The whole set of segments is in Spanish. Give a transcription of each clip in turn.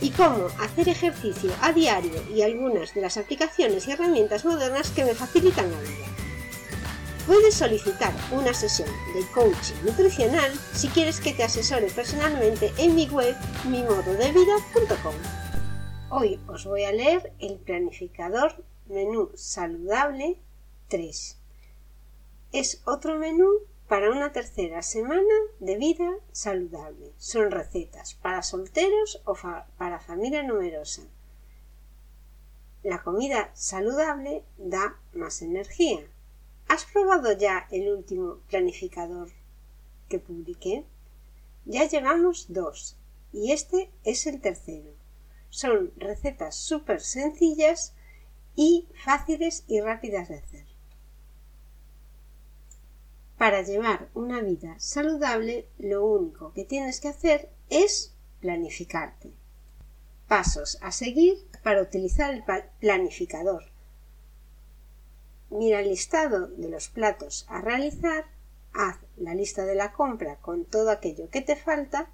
y cómo hacer ejercicio a diario y algunas de las aplicaciones y herramientas modernas que me facilitan la vida. Puedes solicitar una sesión de coaching nutricional si quieres que te asesore personalmente en mi web mimododevida.com. Hoy os voy a leer el planificador menú saludable 3. Es otro menú para una tercera semana de vida saludable. Son recetas para solteros o para familia numerosa. La comida saludable da más energía. ¿Has probado ya el último planificador que publiqué? Ya llevamos dos y este es el tercero. Son recetas súper sencillas y fáciles y rápidas de hacer. Para llevar una vida saludable, lo único que tienes que hacer es planificarte. Pasos a seguir para utilizar el planificador. Mira el listado de los platos a realizar, haz la lista de la compra con todo aquello que te falta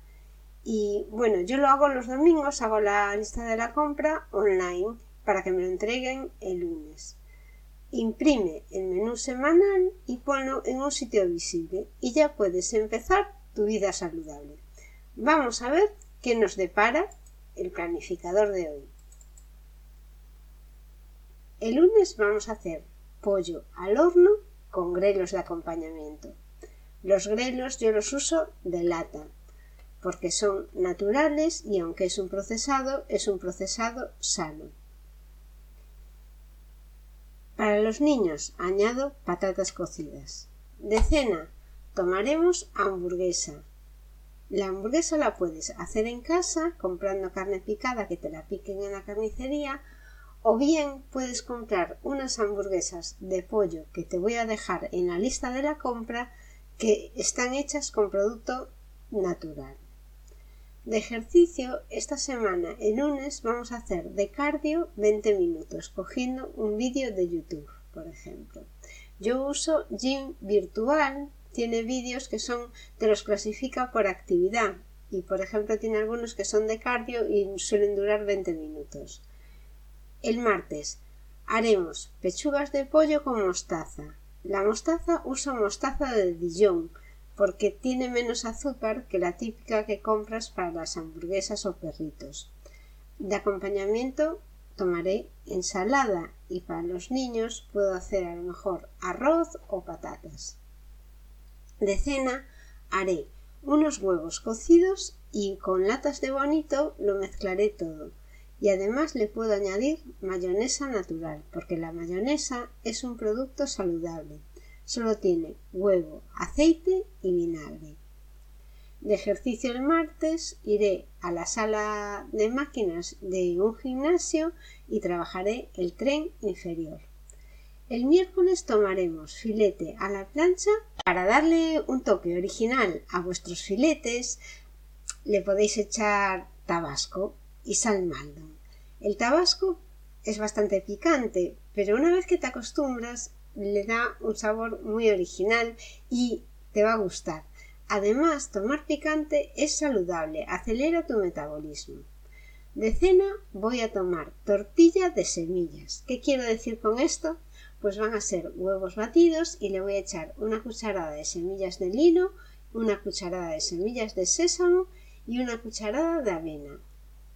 y bueno, yo lo hago los domingos, hago la lista de la compra online para que me lo entreguen el lunes. Imprime el menú semanal y ponlo en un sitio visible y ya puedes empezar tu vida saludable. Vamos a ver qué nos depara el planificador de hoy. El lunes vamos a hacer pollo al horno con grelos de acompañamiento. Los grelos yo los uso de lata porque son naturales y aunque es un procesado, es un procesado sano. Para los niños añado patatas cocidas. De cena tomaremos hamburguesa. La hamburguesa la puedes hacer en casa comprando carne picada que te la piquen en la carnicería o bien puedes comprar unas hamburguesas de pollo que te voy a dejar en la lista de la compra que están hechas con producto natural. De ejercicio, esta semana, el lunes, vamos a hacer de cardio 20 minutos, cogiendo un vídeo de YouTube, por ejemplo. Yo uso Gym Virtual, tiene vídeos que son, te los clasifica por actividad, y por ejemplo tiene algunos que son de cardio y suelen durar 20 minutos. El martes haremos pechugas de pollo con mostaza. La mostaza uso mostaza de Dijon, porque tiene menos azúcar que la típica que compras para las hamburguesas o perritos. De acompañamiento tomaré ensalada y para los niños puedo hacer a lo mejor arroz o patatas. De cena haré unos huevos cocidos y con latas de bonito lo mezclaré todo. Y además le puedo añadir mayonesa natural, porque la mayonesa es un producto saludable Solo tiene huevo, aceite y vinagre. De ejercicio el martes iré a la sala de máquinas de un gimnasio y trabajaré el tren inferior. El miércoles tomaremos filete a la plancha para darle un toque original a vuestros filetes. Le podéis echar tabasco y salmaldo. El tabasco es bastante picante, pero una vez que te acostumbras le da un sabor muy original y te va a gustar. Además, tomar picante es saludable, acelera tu metabolismo. De cena voy a tomar tortilla de semillas. ¿Qué quiero decir con esto? Pues van a ser huevos batidos y le voy a echar una cucharada de semillas de lino, una cucharada de semillas de sésamo y una cucharada de avena.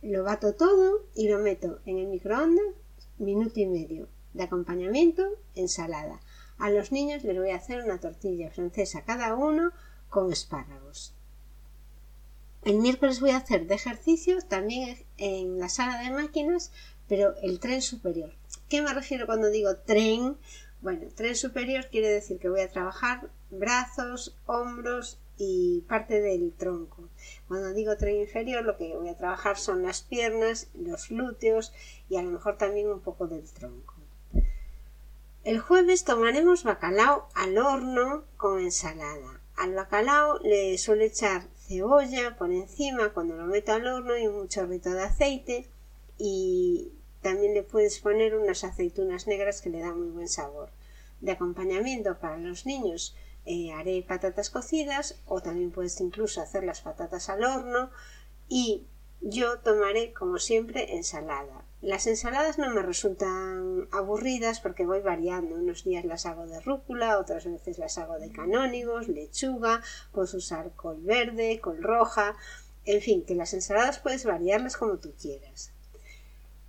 Lo bato todo y lo meto en el microondas minuto y medio de acompañamiento, ensalada. A los niños les voy a hacer una tortilla francesa cada uno con espárragos. El miércoles voy a hacer de ejercicio también en la sala de máquinas, pero el tren superior. ¿Qué me refiero cuando digo tren? Bueno, tren superior quiere decir que voy a trabajar brazos, hombros y parte del tronco. Cuando digo tren inferior, lo que voy a trabajar son las piernas, los glúteos y a lo mejor también un poco del tronco. El jueves tomaremos bacalao al horno con ensalada. Al bacalao le suelo echar cebolla por encima cuando lo meto al horno y un chorrito de aceite y también le puedes poner unas aceitunas negras que le dan muy buen sabor. De acompañamiento para los niños eh, haré patatas cocidas o también puedes incluso hacer las patatas al horno y yo tomaré como siempre ensalada. Las ensaladas no me resultan aburridas porque voy variando. Unos días las hago de rúcula, otras veces las hago de canónigos, lechuga, puedes usar col verde, col roja, en fin, que las ensaladas puedes variarlas como tú quieras.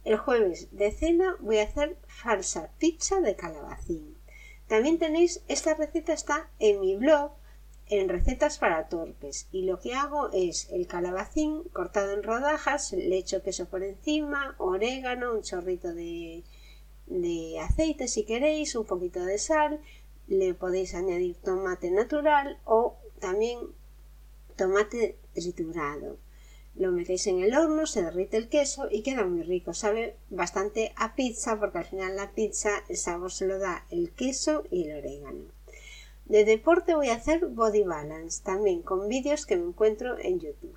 El jueves de cena voy a hacer falsa pizza de calabacín. También tenéis, esta receta está en mi blog en recetas para torpes y lo que hago es el calabacín cortado en rodajas, le echo queso por encima, orégano, un chorrito de, de aceite si queréis, un poquito de sal, le podéis añadir tomate natural o también tomate triturado. Lo metéis en el horno, se derrite el queso y queda muy rico. Sabe bastante a pizza porque al final la pizza el sabor se lo da el queso y el orégano. De deporte voy a hacer body balance también con vídeos que me encuentro en YouTube.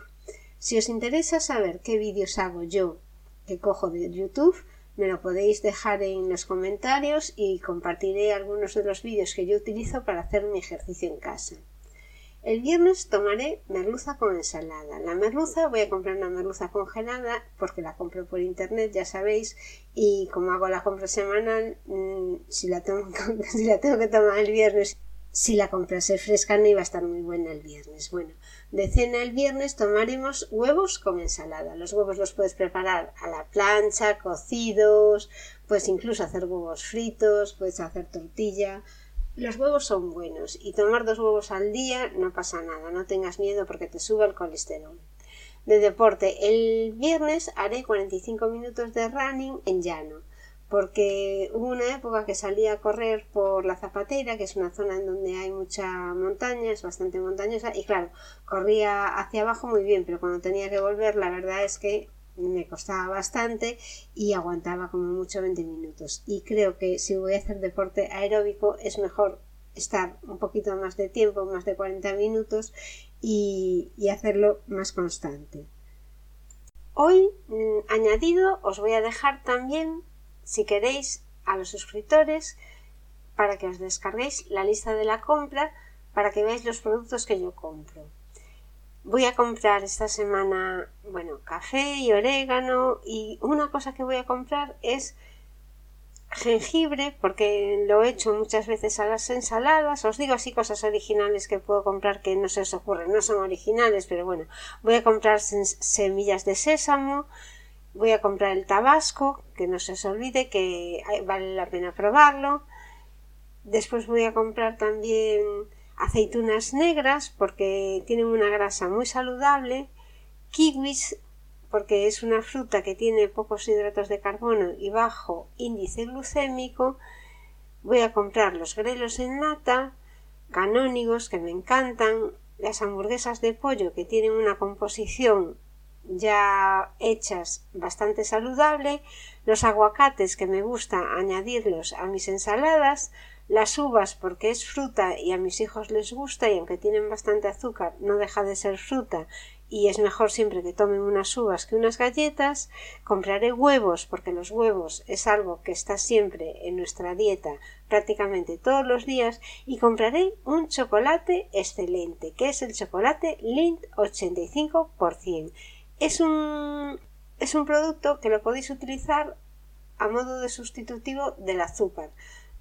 Si os interesa saber qué vídeos hago yo que cojo de YouTube, me lo podéis dejar en los comentarios y compartiré algunos de los vídeos que yo utilizo para hacer mi ejercicio en casa. El viernes tomaré merluza con ensalada. La merluza voy a comprar una merluza congelada porque la compro por internet, ya sabéis, y como hago la compra semanal, mm, si, la si la tengo que tomar el viernes, si la comprase fresca no iba a estar muy buena el viernes. Bueno, de cena el viernes tomaremos huevos con ensalada. Los huevos los puedes preparar a la plancha, cocidos, puedes incluso hacer huevos fritos, puedes hacer tortilla, los huevos son buenos y tomar dos huevos al día no pasa nada, no tengas miedo porque te sube el colesterol. De deporte, el viernes haré 45 minutos de running en llano, porque hubo una época que salía a correr por la Zapatera, que es una zona en donde hay mucha montaña, es bastante montañosa, y claro, corría hacia abajo muy bien, pero cuando tenía que volver, la verdad es que me costaba bastante y aguantaba como mucho 20 minutos. Y creo que si voy a hacer deporte aeróbico es mejor estar un poquito más de tiempo, más de 40 minutos y, hacerlo más constante. Hoy, mm, añadido, os voy a dejar también, si queréis, a los suscriptores para que os descarguéis la lista de la compra para que veáis los productos que yo compro. Voy a comprar esta semana, bueno, café y orégano y una cosa que voy a comprar es jengibre porque lo he hecho muchas veces a las ensaladas. Os digo así cosas originales que puedo comprar que no se os ocurren, no son originales, pero bueno, voy a comprar semillas de sésamo, voy a comprar el tabasco, que no se os olvide que vale la pena probarlo. Después voy a comprar también aceitunas negras porque tienen una grasa muy saludable, kiwis porque es una fruta que tiene pocos hidratos de carbono y bajo índice glucémico, voy a comprar los grelos en lata, canónigos que me encantan, las hamburguesas de pollo que tienen una composición ya hechas bastante saludable, los aguacates que me gusta añadirlos a mis ensaladas, las uvas porque es fruta y a mis hijos les gusta y aunque tienen bastante azúcar no deja de ser fruta y es mejor siempre que tomen unas uvas que unas galletas. Compraré huevos porque los huevos es algo que está siempre en nuestra dieta prácticamente todos los días y compraré un chocolate excelente que es el chocolate Lind 85%. Es un, es un producto que lo podéis utilizar a modo de sustitutivo del azúcar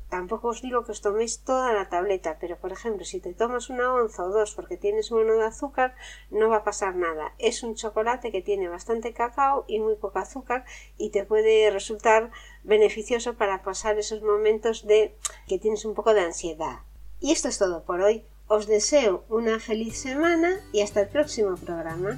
Tampoco os digo que os toméis toda la tableta, pero por ejemplo, si te tomas una onza o dos porque tienes mono de azúcar, no va a pasar nada. Es un chocolate que tiene bastante cacao y muy poco azúcar y te puede resultar beneficioso para pasar esos momentos de que tienes un poco de ansiedad. Y esto es todo por hoy. Os deseo una feliz semana y hasta el próximo programa.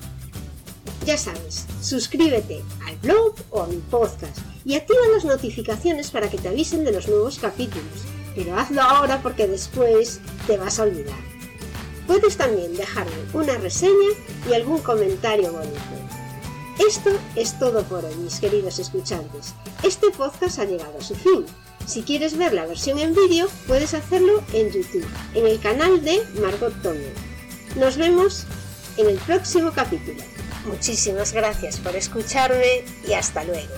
Ya sabes, suscríbete al blog o a mi podcast y activa las notificaciones para que te avisen de los nuevos capítulos. Pero hazlo ahora porque después te vas a olvidar. Puedes también dejarme una reseña y algún comentario bonito. Esto es todo por hoy, mis queridos escuchantes. Este podcast ha llegado a su fin. Si quieres ver la versión en vídeo, puedes hacerlo en YouTube, en el canal de Margot Tomio. Nos vemos en el próximo capítulo. Muchísimas gracias por escucharme y hasta luego.